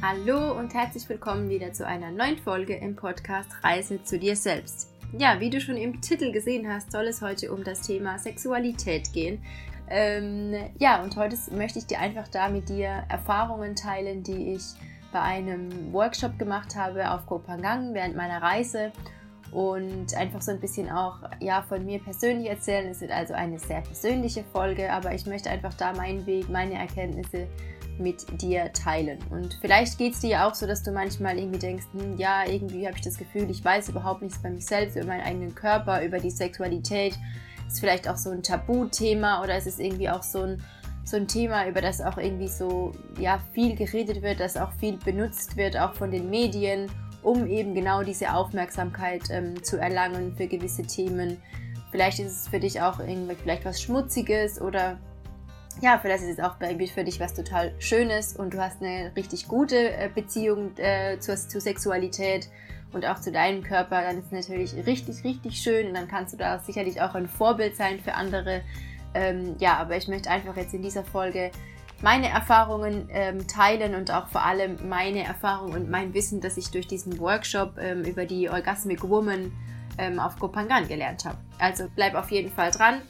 Hallo und herzlich willkommen wieder zu einer neuen Folge im Podcast Reise zu dir selbst. Ja, wie du schon im Titel gesehen hast, soll es heute um das Thema Sexualität gehen. Ähm, ja, und heute möchte ich dir einfach da mit dir Erfahrungen teilen, die ich bei einem Workshop gemacht habe auf Kopangang während meiner Reise und einfach so ein bisschen auch ja von mir persönlich erzählen. Es wird also eine sehr persönliche Folge, aber ich möchte einfach da meinen Weg, meine Erkenntnisse mit dir teilen. Und vielleicht geht es dir ja auch so, dass du manchmal irgendwie denkst, hm, ja, irgendwie habe ich das Gefühl, ich weiß überhaupt nichts bei mich selbst, über meinen eigenen Körper, über die Sexualität. Ist vielleicht auch so ein Tabuthema oder ist es irgendwie auch so ein, so ein Thema, über das auch irgendwie so ja, viel geredet wird, das auch viel benutzt wird, auch von den Medien, um eben genau diese Aufmerksamkeit ähm, zu erlangen für gewisse Themen. Vielleicht ist es für dich auch irgendwie vielleicht was Schmutziges oder ja, vielleicht ist es auch für dich was total Schönes und du hast eine richtig gute äh, Beziehung äh, zur, zur Sexualität und auch zu deinem Körper, dann ist es natürlich richtig, richtig schön und dann kannst du da sicherlich auch ein Vorbild sein für andere. Ähm, ja, aber ich möchte einfach jetzt in dieser Folge meine Erfahrungen ähm, teilen und auch vor allem meine Erfahrung und mein Wissen, das ich durch diesen Workshop ähm, über die Orgasmic Woman ähm, auf Kopangan gelernt habe. Also bleib auf jeden Fall dran.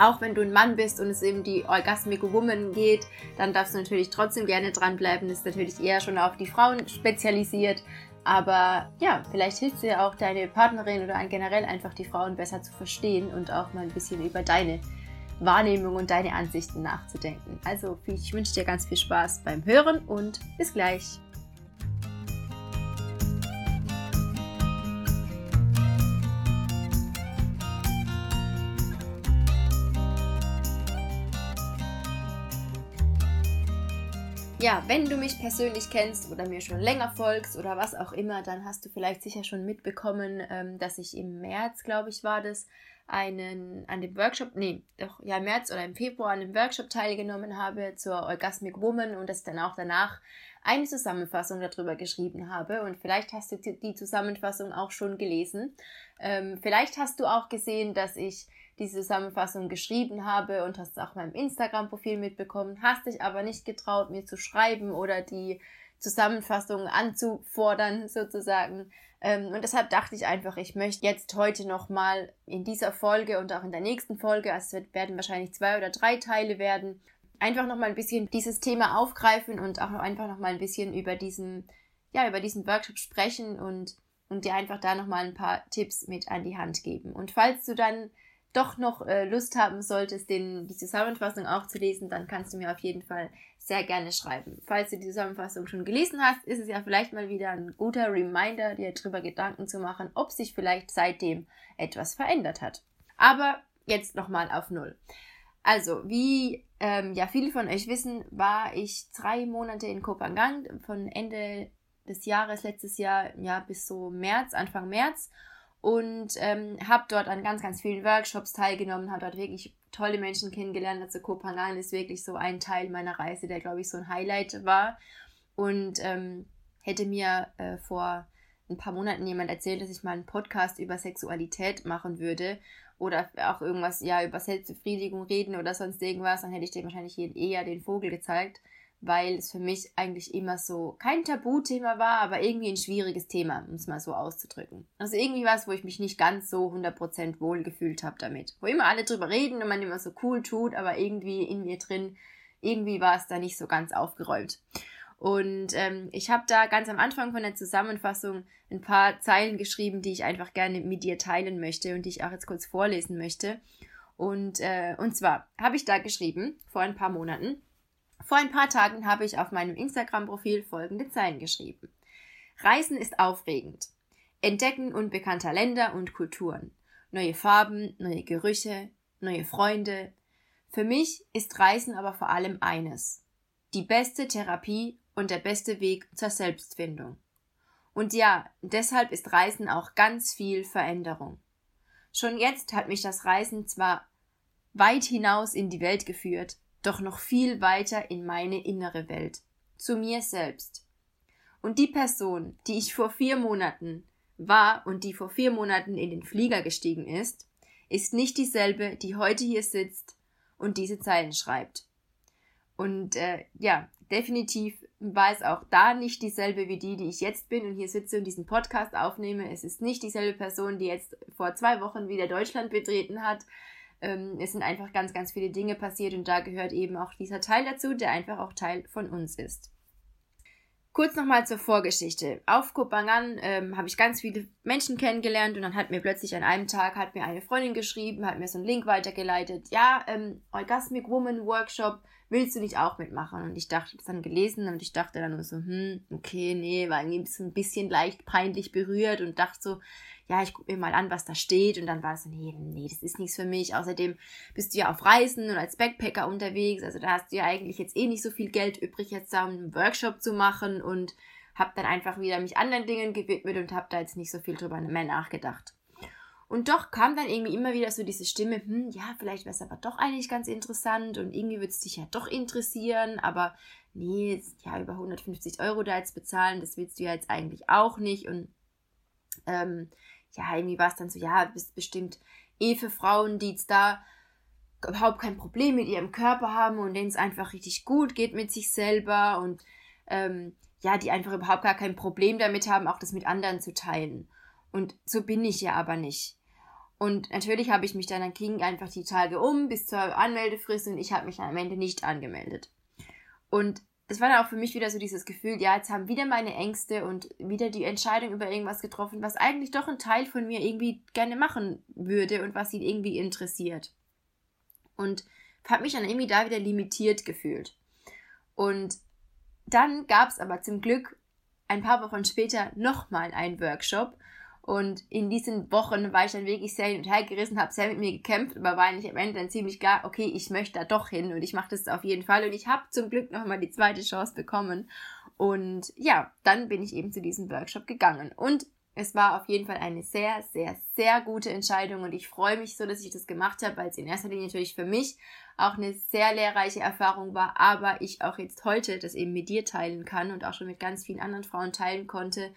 Auch wenn du ein Mann bist und es eben die Orgasmic Woman geht, dann darfst du natürlich trotzdem gerne dranbleiben. Ist natürlich eher schon auf die Frauen spezialisiert. Aber ja, vielleicht hilft dir auch deine Partnerin oder generell einfach die Frauen besser zu verstehen und auch mal ein bisschen über deine Wahrnehmung und deine Ansichten nachzudenken. Also ich wünsche dir ganz viel Spaß beim Hören und bis gleich. Ja, wenn du mich persönlich kennst oder mir schon länger folgst oder was auch immer, dann hast du vielleicht sicher schon mitbekommen, ähm, dass ich im März, glaube ich, war das, einen an dem Workshop, nee, doch ja im März oder im Februar an dem Workshop teilgenommen habe zur Orgasmic Woman und dass dann auch danach eine Zusammenfassung darüber geschrieben habe. Und vielleicht hast du die Zusammenfassung auch schon gelesen. Ähm, vielleicht hast du auch gesehen, dass ich diese Zusammenfassung geschrieben habe und hast auch meinem Instagram-Profil mitbekommen, hast dich aber nicht getraut, mir zu schreiben oder die Zusammenfassung anzufordern sozusagen. Ähm, und deshalb dachte ich einfach, ich möchte jetzt heute nochmal in dieser Folge und auch in der nächsten Folge, also es werden wahrscheinlich zwei oder drei Teile werden, einfach nochmal ein bisschen dieses Thema aufgreifen und auch einfach nochmal ein bisschen über diesen, ja, über diesen Workshop sprechen und, und dir einfach da nochmal ein paar Tipps mit an die Hand geben. Und falls du dann doch noch äh, Lust haben solltest, den, die Zusammenfassung auch zu lesen, dann kannst du mir auf jeden Fall sehr gerne schreiben. Falls du die Zusammenfassung schon gelesen hast, ist es ja vielleicht mal wieder ein guter Reminder, dir darüber Gedanken zu machen, ob sich vielleicht seitdem etwas verändert hat. Aber jetzt nochmal auf Null. Also, wie ähm, ja viele von euch wissen, war ich drei Monate in Kopangang von Ende des Jahres, letztes Jahr, ja, bis so März, Anfang März und ähm, habe dort an ganz, ganz vielen Workshops teilgenommen, habe dort wirklich tolle Menschen kennengelernt. Also Kopangan ist wirklich so ein Teil meiner Reise, der, glaube ich, so ein Highlight war. Und ähm, hätte mir äh, vor ein paar Monaten jemand erzählt, dass ich mal einen Podcast über Sexualität machen würde oder auch irgendwas, ja, über Selbstbefriedigung reden oder sonst irgendwas, dann hätte ich dir wahrscheinlich eher den Vogel gezeigt weil es für mich eigentlich immer so kein Tabuthema war, aber irgendwie ein schwieriges Thema, um es mal so auszudrücken. Also irgendwie was, wo ich mich nicht ganz so 100% wohl gefühlt habe damit. Wo immer alle drüber reden und man immer so cool tut, aber irgendwie in mir drin, irgendwie war es da nicht so ganz aufgeräumt. Und ähm, ich habe da ganz am Anfang von der Zusammenfassung ein paar Zeilen geschrieben, die ich einfach gerne mit dir teilen möchte und die ich auch jetzt kurz vorlesen möchte. Und, äh, und zwar habe ich da geschrieben, vor ein paar Monaten, vor ein paar Tagen habe ich auf meinem Instagram-Profil folgende Zeilen geschrieben. Reisen ist aufregend. Entdecken unbekannter Länder und Kulturen. Neue Farben, neue Gerüche, neue Freunde. Für mich ist Reisen aber vor allem eines. Die beste Therapie und der beste Weg zur Selbstfindung. Und ja, deshalb ist Reisen auch ganz viel Veränderung. Schon jetzt hat mich das Reisen zwar weit hinaus in die Welt geführt, doch noch viel weiter in meine innere Welt, zu mir selbst. Und die Person, die ich vor vier Monaten war und die vor vier Monaten in den Flieger gestiegen ist, ist nicht dieselbe, die heute hier sitzt und diese Zeilen schreibt. Und äh, ja, definitiv war es auch da nicht dieselbe wie die, die ich jetzt bin und hier sitze und diesen Podcast aufnehme. Es ist nicht dieselbe Person, die jetzt vor zwei Wochen wieder Deutschland betreten hat. Ähm, es sind einfach ganz, ganz viele Dinge passiert und da gehört eben auch dieser Teil dazu, der einfach auch Teil von uns ist. Kurz nochmal zur Vorgeschichte. Auf Kopangan ähm, habe ich ganz viele Menschen kennengelernt und dann hat mir plötzlich an einem Tag hat mir eine Freundin geschrieben, hat mir so einen Link weitergeleitet. Ja, ähm, Orgasmic Woman Workshop, willst du nicht auch mitmachen? Und ich dachte, das dann gelesen und ich dachte dann nur so, hm, okay, nee, war irgendwie so ein bisschen leicht peinlich berührt und dachte so, ja, ich gucke mir mal an, was da steht. Und dann war es so, nee, nee, das ist nichts für mich. Außerdem bist du ja auf Reisen und als Backpacker unterwegs. Also da hast du ja eigentlich jetzt eh nicht so viel Geld übrig, jetzt da einen Workshop zu machen. Und habe dann einfach wieder mich anderen Dingen gewidmet und habe da jetzt nicht so viel drüber mehr nachgedacht. Und doch kam dann irgendwie immer wieder so diese Stimme, hm, ja, vielleicht wäre es aber doch eigentlich ganz interessant und irgendwie würde es dich ja doch interessieren, aber nee, ja, über 150 Euro da jetzt bezahlen, das willst du ja jetzt eigentlich auch nicht. Und ähm, ja, irgendwie war es dann so, ja, bist bestimmt eh für Frauen, die jetzt da überhaupt kein Problem mit ihrem Körper haben und denen es einfach richtig gut geht mit sich selber und ähm, ja, die einfach überhaupt gar kein Problem damit haben, auch das mit anderen zu teilen. Und so bin ich ja aber nicht. Und natürlich habe ich mich dann, dann ging einfach die Tage um bis zur Anmeldefrist und ich habe mich am Ende nicht angemeldet. Und es war dann auch für mich wieder so dieses Gefühl, ja, jetzt haben wieder meine Ängste und wieder die Entscheidung über irgendwas getroffen, was eigentlich doch ein Teil von mir irgendwie gerne machen würde und was ihn irgendwie interessiert. Und habe mich dann irgendwie da wieder limitiert gefühlt. Und dann gab es aber zum Glück ein paar Wochen später nochmal einen Workshop und in diesen Wochen war ich dann wirklich sehr hin und her gerissen, habe sehr mit mir gekämpft, aber war eigentlich am Ende dann ziemlich klar, okay, ich möchte da doch hin und ich mache das auf jeden Fall. Und ich habe zum Glück nochmal die zweite Chance bekommen. Und ja, dann bin ich eben zu diesem Workshop gegangen. Und es war auf jeden Fall eine sehr, sehr, sehr gute Entscheidung und ich freue mich so, dass ich das gemacht habe, weil es in erster Linie natürlich für mich auch eine sehr lehrreiche Erfahrung war, aber ich auch jetzt heute das eben mit dir teilen kann und auch schon mit ganz vielen anderen Frauen teilen konnte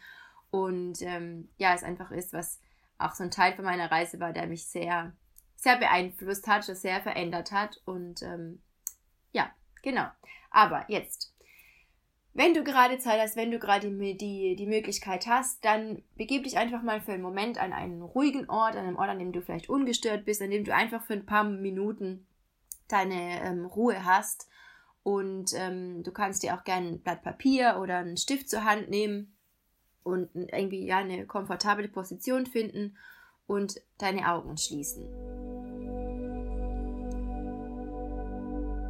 und ähm, ja, es einfach ist, was auch so ein Teil von meiner Reise war, der mich sehr, sehr beeinflusst hat, sehr verändert hat. Und ähm, ja, genau. Aber jetzt, wenn du gerade Zeit hast, wenn du gerade die, die, die Möglichkeit hast, dann begib dich einfach mal für einen Moment an einen ruhigen Ort, an einem Ort, an dem du vielleicht ungestört bist, an dem du einfach für ein paar Minuten deine ähm, Ruhe hast. Und ähm, du kannst dir auch gerne ein Blatt Papier oder einen Stift zur Hand nehmen und irgendwie ja eine komfortable Position finden und deine Augen schließen.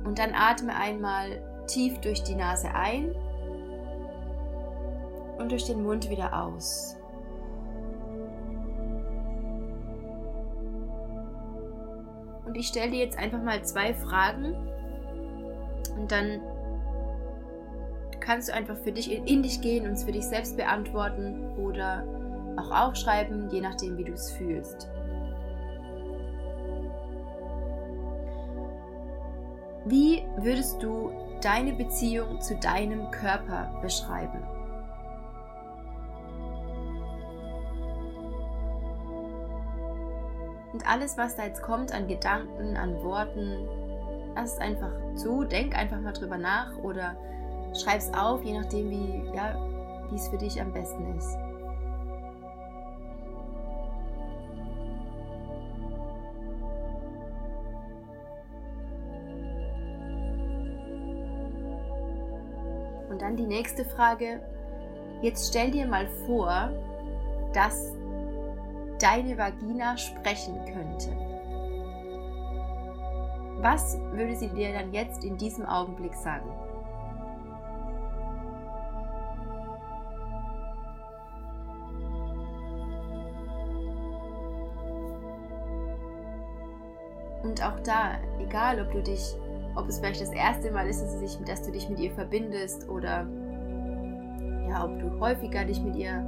Und dann atme einmal tief durch die Nase ein und durch den Mund wieder aus. Und ich stelle dir jetzt einfach mal zwei Fragen und dann kannst du einfach für dich in, dich gehen und es für dich selbst beantworten oder auch aufschreiben, je nachdem, wie du es fühlst. Wie würdest du deine Beziehung zu deinem Körper beschreiben? Und alles, was da jetzt kommt an Gedanken, an Worten, lass es einfach zu, denk einfach mal drüber nach oder Schreib es auf, je nachdem, wie ja, es für dich am besten ist. Und dann die nächste Frage. Jetzt stell dir mal vor, dass deine Vagina sprechen könnte. Was würde sie dir dann jetzt in diesem Augenblick sagen? Und auch da, egal ob du dich, ob es vielleicht das erste Mal ist, dass, dich, dass du dich mit ihr verbindest oder ja, ob du häufiger dich mit ihr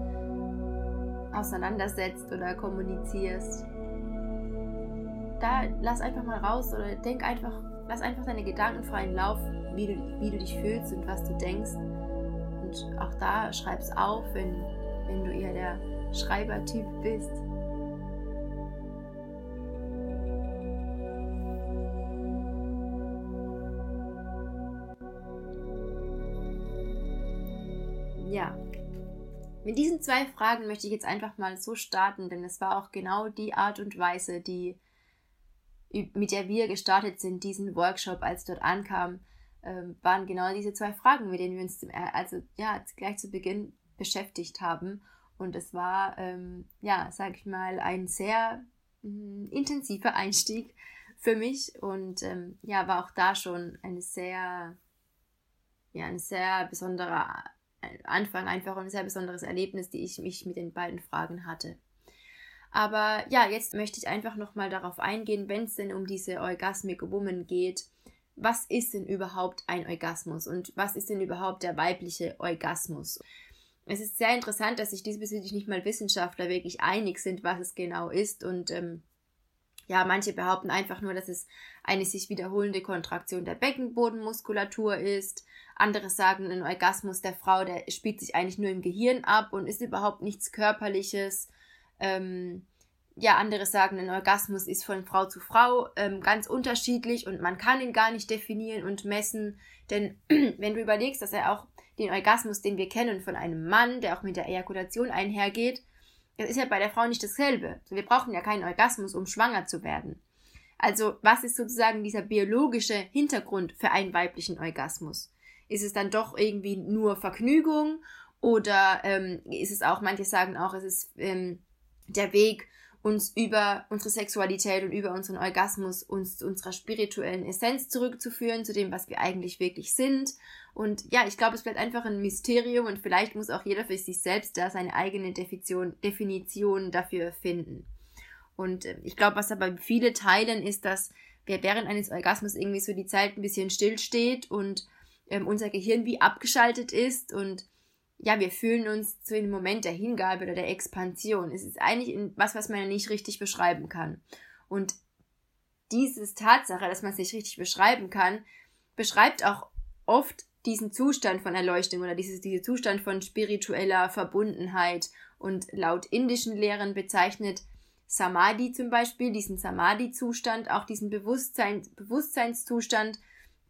auseinandersetzt oder kommunizierst. Da lass einfach mal raus oder denk einfach, lass einfach deine Gedanken freien Lauf, wie du, wie du dich fühlst und was du denkst. Und auch da schreib's auf, wenn, wenn du eher der Schreibertyp bist. Mit diesen zwei Fragen möchte ich jetzt einfach mal so starten, denn es war auch genau die Art und Weise, die mit der wir gestartet sind, diesen Workshop, als dort ankam, ähm, waren genau diese zwei Fragen, mit denen wir uns also ja gleich zu Beginn beschäftigt haben. Und es war ähm, ja, sag ich mal, ein sehr mh, mm, intensiver Einstieg für mich und ähm, ja, war auch da schon eine sehr ja, ein sehr besonderer Anfang einfach ein sehr besonderes Erlebnis, die ich mich mit den beiden Fragen hatte. Aber ja, jetzt möchte ich einfach nochmal darauf eingehen, wenn es denn um diese Orgasmic Woman geht. Was ist denn überhaupt ein Orgasmus und was ist denn überhaupt der weibliche Orgasmus? Es ist sehr interessant, dass sich diesbezüglich nicht mal Wissenschaftler wirklich einig sind, was es genau ist und ähm, ja, manche behaupten einfach nur, dass es eine sich wiederholende Kontraktion der Beckenbodenmuskulatur ist. Andere sagen, ein Orgasmus der Frau, der spielt sich eigentlich nur im Gehirn ab und ist überhaupt nichts Körperliches. Ähm, ja, andere sagen, ein Orgasmus ist von Frau zu Frau ähm, ganz unterschiedlich und man kann ihn gar nicht definieren und messen. Denn wenn du überlegst, dass er auch den Orgasmus, den wir kennen von einem Mann, der auch mit der Ejakulation einhergeht, das ist ja bei der Frau nicht dasselbe. Wir brauchen ja keinen Orgasmus, um schwanger zu werden. Also, was ist sozusagen dieser biologische Hintergrund für einen weiblichen Orgasmus? Ist es dann doch irgendwie nur Vergnügung oder ähm, ist es auch, manche sagen auch, es ist ähm, der Weg, uns über unsere Sexualität und über unseren Orgasmus uns zu unserer spirituellen Essenz zurückzuführen, zu dem, was wir eigentlich wirklich sind. Und ja, ich glaube, es bleibt einfach ein Mysterium und vielleicht muss auch jeder für sich selbst da seine eigene Definition, Definition dafür finden. Und äh, ich glaube, was aber viele teilen, ist, dass wir während eines Orgasmus irgendwie so die Zeit ein bisschen stillsteht und ähm, unser Gehirn wie abgeschaltet ist und ja, wir fühlen uns zu einem Moment der Hingabe oder der Expansion. Es ist eigentlich was, was man nicht richtig beschreiben kann. Und dieses Tatsache, dass man es nicht richtig beschreiben kann, beschreibt auch oft diesen Zustand von Erleuchtung oder dieses, diesen Zustand von spiritueller Verbundenheit. Und laut indischen Lehren bezeichnet Samadhi zum Beispiel diesen Samadhi-Zustand, auch diesen Bewusstsein, Bewusstseinszustand,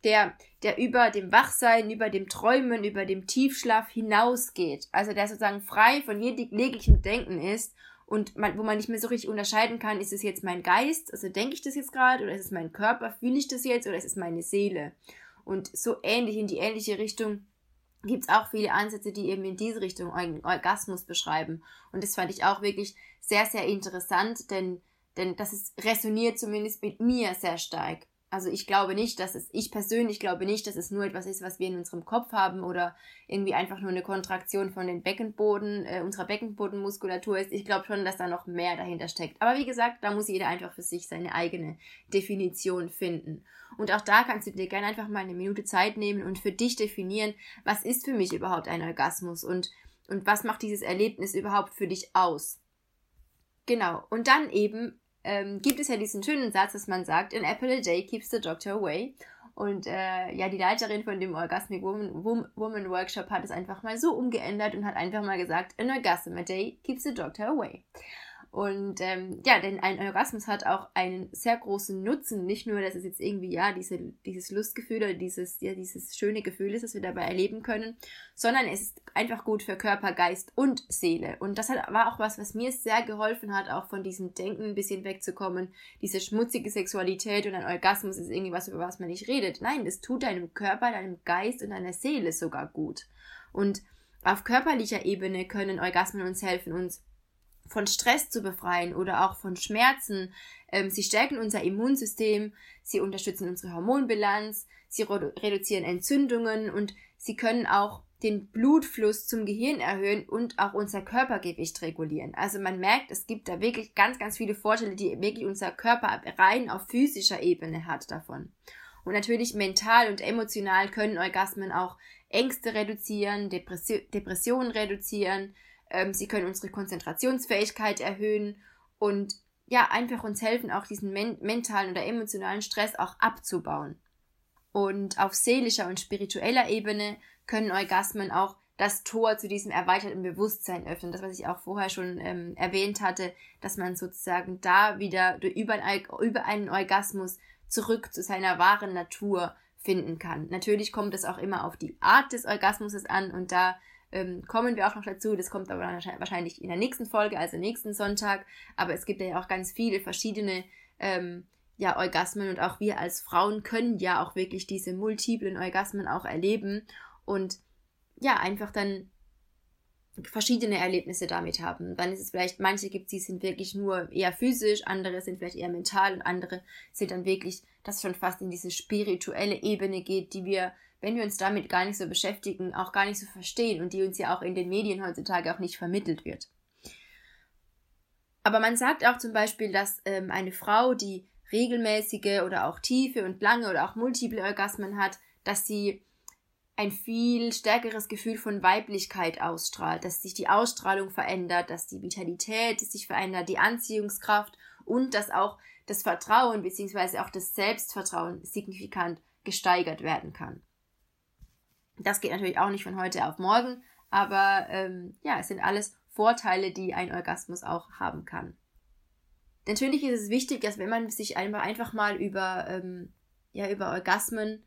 der, der über dem Wachsein, über dem Träumen, über dem Tiefschlaf hinausgeht. Also der sozusagen frei von jeglichem Denken ist und man, wo man nicht mehr so richtig unterscheiden kann, ist es jetzt mein Geist, also denke ich das jetzt gerade, oder ist es mein Körper, fühle ich das jetzt, oder ist es meine Seele? Und so ähnlich in die ähnliche Richtung gibt es auch viele Ansätze, die eben in diese Richtung Orgasmus beschreiben. Und das fand ich auch wirklich sehr, sehr interessant, denn, denn das ist, resoniert zumindest mit mir sehr stark. Also ich glaube nicht, dass es, ich persönlich glaube nicht, dass es nur etwas ist, was wir in unserem Kopf haben oder irgendwie einfach nur eine Kontraktion von den Beckenboden, äh, unserer Beckenbodenmuskulatur ist. Ich glaube schon, dass da noch mehr dahinter steckt. Aber wie gesagt, da muss jeder einfach für sich seine eigene Definition finden. Und auch da kannst du dir gerne einfach mal eine Minute Zeit nehmen und für dich definieren, was ist für mich überhaupt ein Orgasmus und, und was macht dieses Erlebnis überhaupt für dich aus. Genau. Und dann eben ähm, gibt es ja diesen schönen Satz, dass man sagt, an apple a day keeps the doctor away. Und äh, ja, die Leiterin von dem Orgasmic Woman, Woman Workshop hat es einfach mal so umgeändert und hat einfach mal gesagt, an orgasm a day keeps the doctor away. Und ähm, ja, denn ein Orgasmus hat auch einen sehr großen Nutzen. Nicht nur, dass es jetzt irgendwie, ja, diese, dieses Lustgefühl oder dieses, ja, dieses schöne Gefühl ist, das wir dabei erleben können, sondern es ist einfach gut für Körper, Geist und Seele. Und das hat, war auch was, was mir sehr geholfen hat, auch von diesem Denken ein bisschen wegzukommen. Diese schmutzige Sexualität und ein Orgasmus ist irgendwie was, über was man nicht redet. Nein, das tut deinem Körper, deinem Geist und deiner Seele sogar gut. Und auf körperlicher Ebene können Orgasmen uns helfen, uns von Stress zu befreien oder auch von Schmerzen. Ähm, sie stärken unser Immunsystem, sie unterstützen unsere Hormonbilanz, sie reduzieren Entzündungen und sie können auch den Blutfluss zum Gehirn erhöhen und auch unser Körpergewicht regulieren. Also man merkt, es gibt da wirklich ganz, ganz viele Vorteile, die wirklich unser Körper rein auf physischer Ebene hat davon. Und natürlich mental und emotional können Orgasmen auch Ängste reduzieren, Depressionen reduzieren, ähm, sie können unsere Konzentrationsfähigkeit erhöhen und ja, einfach uns helfen, auch diesen men mentalen oder emotionalen Stress auch abzubauen. Und auf seelischer und spiritueller Ebene können Orgasmen auch das Tor zu diesem erweiterten Bewusstsein öffnen. Das, was ich auch vorher schon ähm, erwähnt hatte, dass man sozusagen da wieder über, über einen Orgasmus zurück zu seiner wahren Natur finden kann. Natürlich kommt es auch immer auf die Art des Orgasmus an und da ähm, kommen wir auch noch dazu. Das kommt aber wahrscheinlich in der nächsten Folge, also nächsten Sonntag. Aber es gibt ja auch ganz viele verschiedene ähm, ja, Orgasmen und auch wir als Frauen können ja auch wirklich diese multiplen Orgasmen auch erleben und ja, einfach dann verschiedene Erlebnisse damit haben. Dann ist es vielleicht, manche gibt es, die sind wirklich nur eher physisch, andere sind vielleicht eher mental und andere sind dann wirklich, dass schon fast in diese spirituelle Ebene geht, die wir, wenn wir uns damit gar nicht so beschäftigen, auch gar nicht so verstehen und die uns ja auch in den Medien heutzutage auch nicht vermittelt wird. Aber man sagt auch zum Beispiel, dass ähm, eine Frau, die regelmäßige oder auch tiefe und lange oder auch multiple Orgasmen hat, dass sie ein viel stärkeres Gefühl von Weiblichkeit ausstrahlt, dass sich die Ausstrahlung verändert, dass die Vitalität sich verändert, die Anziehungskraft und dass auch das Vertrauen bzw. auch das Selbstvertrauen signifikant gesteigert werden kann. Das geht natürlich auch nicht von heute auf morgen, aber ähm, ja, es sind alles Vorteile, die ein Orgasmus auch haben kann. Natürlich ist es wichtig, dass wenn man sich einfach, mal über, ähm, ja, über Orgasmen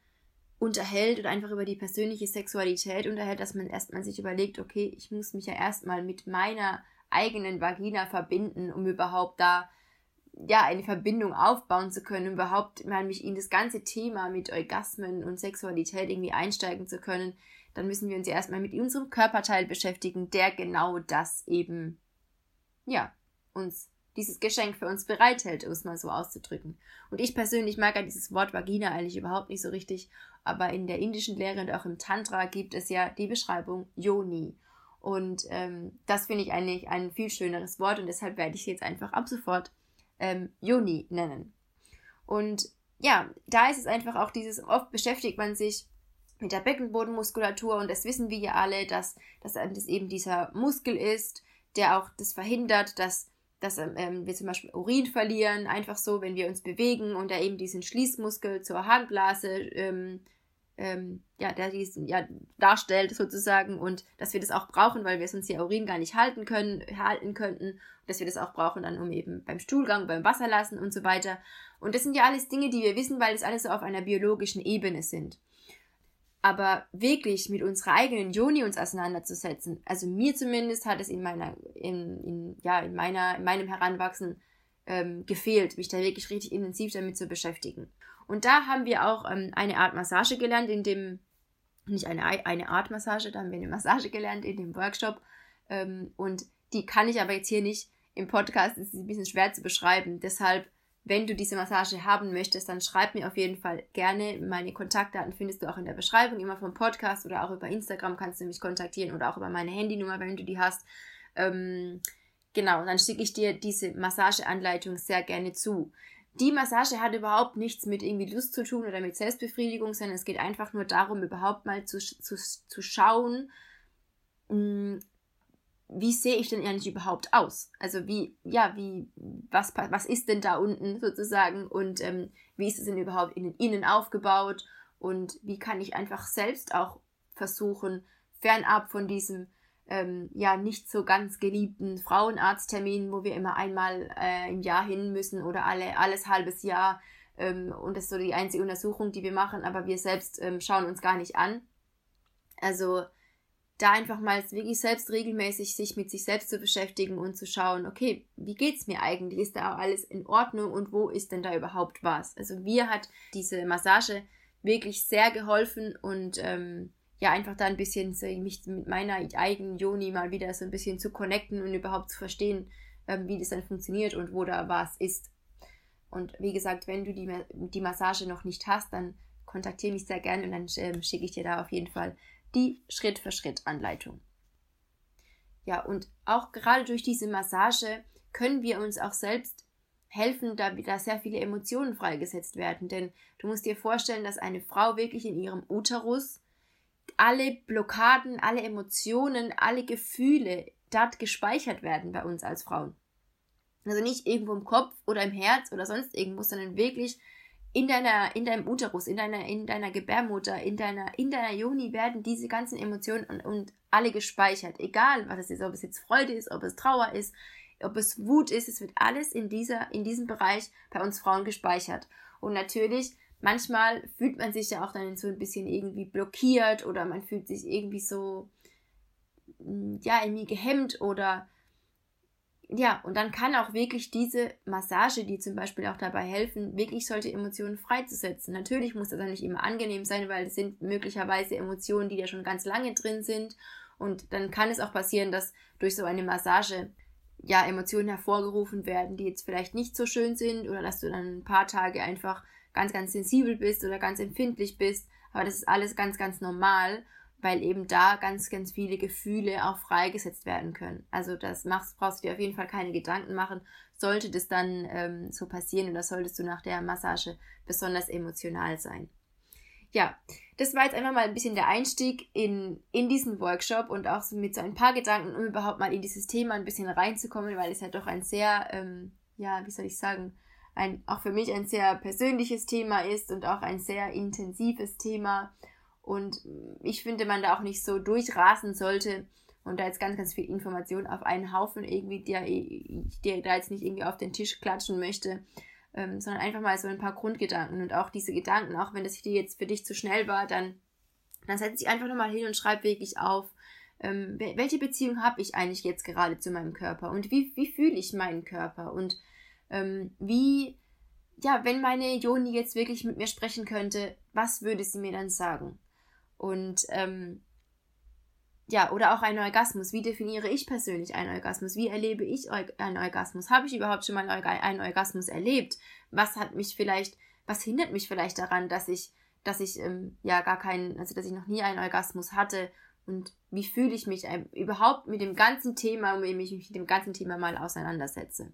unterhält oder einfach über die persönliche Sexualität unterhält, dass man erstmal sich überlegt, okay, ich muss mich ja erstmal mit meiner eigenen Vagina verbinden, um überhaupt da ja eine Verbindung aufbauen zu können, überhaupt mal mich in das ganze Thema mit Orgasmen und Sexualität irgendwie einsteigen zu können, dann müssen wir uns ja erstmal mit unserem Körperteil beschäftigen, der genau das eben ja uns dieses Geschenk für uns bereithält, um es mal so auszudrücken. Und ich persönlich mag ja dieses Wort Vagina eigentlich überhaupt nicht so richtig, aber in der indischen Lehre und auch im Tantra gibt es ja die Beschreibung Yoni. Und ähm, das finde ich eigentlich ein viel schöneres Wort und deshalb werde ich es jetzt einfach ab sofort ähm, Yoni nennen. Und ja, da ist es einfach auch dieses, oft beschäftigt man sich mit der Beckenbodenmuskulatur und das wissen wir ja alle, dass, dass das eben dieser Muskel ist, der auch das verhindert, dass dass ähm, ähm, wir zum Beispiel Urin verlieren, einfach so, wenn wir uns bewegen und er eben diesen Schließmuskel zur Harnblase ähm, ähm, ja, der diesen, ja, darstellt sozusagen und dass wir das auch brauchen, weil wir sonst ja Urin gar nicht halten können, halten könnten, dass wir das auch brauchen dann um eben beim Stuhlgang, beim Wasserlassen und so weiter. Und das sind ja alles Dinge, die wir wissen, weil das alles so auf einer biologischen Ebene sind. Aber wirklich mit unserer eigenen Joni uns auseinanderzusetzen, also mir zumindest hat es in meiner, in, in, ja, in meiner, in meinem Heranwachsen ähm, gefehlt, mich da wirklich richtig intensiv damit zu beschäftigen. Und da haben wir auch ähm, eine Art Massage gelernt, in dem, nicht eine, eine Art Massage, da haben wir eine Massage gelernt in dem Workshop. Ähm, und die kann ich aber jetzt hier nicht im Podcast, ist ein bisschen schwer zu beschreiben. Deshalb wenn du diese Massage haben möchtest, dann schreib mir auf jeden Fall gerne. Meine Kontaktdaten findest du auch in der Beschreibung, immer vom Podcast oder auch über Instagram kannst du mich kontaktieren oder auch über meine Handynummer, wenn du die hast. Ähm, genau, dann schicke ich dir diese Massageanleitung sehr gerne zu. Die Massage hat überhaupt nichts mit irgendwie Lust zu tun oder mit Selbstbefriedigung, sondern es geht einfach nur darum, überhaupt mal zu, zu, zu schauen, mm, wie sehe ich denn eigentlich überhaupt aus? Also wie, ja, wie, was, was ist denn da unten sozusagen und ähm, wie ist es denn überhaupt in Innen aufgebaut und wie kann ich einfach selbst auch versuchen, fernab von diesem ähm, ja nicht so ganz geliebten Frauenarzttermin, wo wir immer einmal äh, im Jahr hin müssen oder alle alles halbes Jahr ähm, und das ist so die einzige Untersuchung, die wir machen, aber wir selbst ähm, schauen uns gar nicht an. Also da einfach mal wirklich selbst regelmäßig sich mit sich selbst zu beschäftigen und zu schauen, okay, wie geht's mir eigentlich? Ist da alles in Ordnung und wo ist denn da überhaupt was? Also mir hat diese Massage wirklich sehr geholfen und ähm, ja, einfach da ein bisschen so, mich mit meiner eigenen Joni mal wieder so ein bisschen zu connecten und überhaupt zu verstehen, ähm, wie das dann funktioniert und wo da was ist. Und wie gesagt, wenn du die, die Massage noch nicht hast, dann kontaktiere mich sehr gerne und dann ähm, schicke ich dir da auf jeden Fall die Schritt-für-Schritt-Anleitung. Ja, und auch gerade durch diese Massage können wir uns auch selbst helfen, da, da sehr viele Emotionen freigesetzt werden. Denn du musst dir vorstellen, dass eine Frau wirklich in ihrem Uterus alle Blockaden, alle Emotionen, alle Gefühle dort gespeichert werden bei uns als Frauen. Also nicht irgendwo im Kopf oder im Herz oder sonst irgendwo, sondern wirklich in deiner, in deinem Uterus, in deiner, in deiner Gebärmutter, in deiner, in deiner Joni werden diese ganzen Emotionen und, und alle gespeichert. Egal, was es ist, ob es jetzt Freude ist, ob es Trauer ist, ob es Wut ist, es wird alles in dieser, in diesem Bereich bei uns Frauen gespeichert. Und natürlich, manchmal fühlt man sich ja auch dann so ein bisschen irgendwie blockiert oder man fühlt sich irgendwie so, ja, in mir gehemmt oder ja, und dann kann auch wirklich diese Massage, die zum Beispiel auch dabei helfen, wirklich solche Emotionen freizusetzen. Natürlich muss das dann nicht immer angenehm sein, weil es sind möglicherweise Emotionen, die ja schon ganz lange drin sind. Und dann kann es auch passieren, dass durch so eine Massage ja Emotionen hervorgerufen werden, die jetzt vielleicht nicht so schön sind oder dass du dann ein paar Tage einfach ganz, ganz sensibel bist oder ganz empfindlich bist. Aber das ist alles ganz, ganz normal weil eben da ganz, ganz viele Gefühle auch freigesetzt werden können. Also das machst, brauchst du dir auf jeden Fall keine Gedanken machen. Sollte das dann ähm, so passieren oder solltest du nach der Massage besonders emotional sein. Ja, das war jetzt einfach mal ein bisschen der Einstieg in, in diesen Workshop und auch mit so ein paar Gedanken, um überhaupt mal in dieses Thema ein bisschen reinzukommen, weil es ja doch ein sehr, ähm, ja, wie soll ich sagen, ein, auch für mich ein sehr persönliches Thema ist und auch ein sehr intensives Thema. Und ich finde, man da auch nicht so durchrasen sollte und da jetzt ganz, ganz viel Information auf einen Haufen irgendwie, der, der da jetzt nicht irgendwie auf den Tisch klatschen möchte, ähm, sondern einfach mal so ein paar Grundgedanken und auch diese Gedanken, auch wenn das hier jetzt für dich zu schnell war, dann, dann setz dich einfach nochmal hin und schreib wirklich auf, ähm, welche Beziehung habe ich eigentlich jetzt gerade zu meinem Körper und wie, wie fühle ich meinen Körper und ähm, wie, ja, wenn meine Joni jetzt wirklich mit mir sprechen könnte, was würde sie mir dann sagen? Und ähm, ja, oder auch ein Orgasmus. Wie definiere ich persönlich einen Orgasmus? Wie erlebe ich einen Orgasmus? Habe ich überhaupt schon mal einen Orgasmus erlebt? Was hat mich vielleicht, was hindert mich vielleicht daran, dass ich, dass ich ähm, ja gar keinen, also dass ich noch nie einen Orgasmus hatte? Und wie fühle ich mich äh, überhaupt mit dem ganzen Thema, wenn ich mich mit dem ganzen Thema mal auseinandersetze?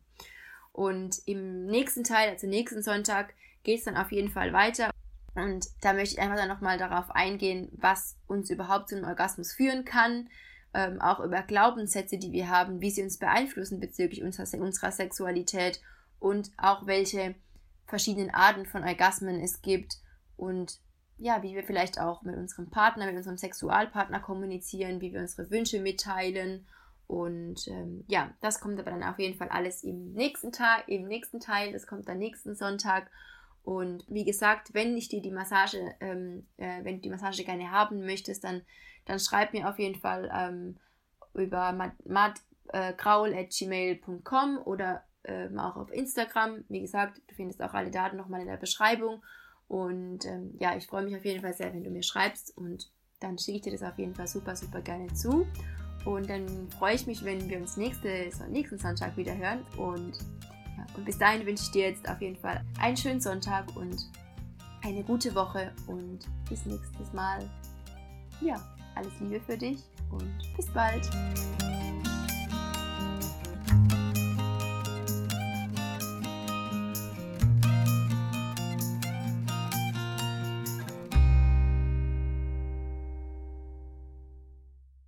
Und im nächsten Teil, also nächsten Sonntag, geht es dann auf jeden Fall weiter. Und da möchte ich einfach dann nochmal darauf eingehen, was uns überhaupt zu einem Orgasmus führen kann, ähm, auch über Glaubenssätze, die wir haben, wie sie uns beeinflussen bezüglich unserer, unserer Sexualität und auch welche verschiedenen Arten von Orgasmen es gibt und ja, wie wir vielleicht auch mit unserem Partner, mit unserem Sexualpartner kommunizieren, wie wir unsere Wünsche mitteilen. Und ähm, ja, das kommt aber dann auf jeden Fall alles im nächsten Tag, im nächsten Teil. Das kommt dann nächsten Sonntag. Und wie gesagt, wenn ich dir die Massage, ähm, äh, wenn du die Massage gerne haben möchtest, dann, dann schreib mir auf jeden Fall ähm, über matgraul.gmail.com oder ähm, auch auf Instagram. Wie gesagt, du findest auch alle Daten nochmal in der Beschreibung. Und ähm, ja, ich freue mich auf jeden Fall sehr, wenn du mir schreibst und dann schicke ich dir das auf jeden Fall super, super gerne zu. Und dann freue ich mich, wenn wir uns nächste, nächsten Sonntag wieder hören. Und und bis dahin wünsche ich dir jetzt auf jeden Fall einen schönen Sonntag und eine gute Woche und bis nächstes Mal. Ja, alles Liebe für dich und bis bald.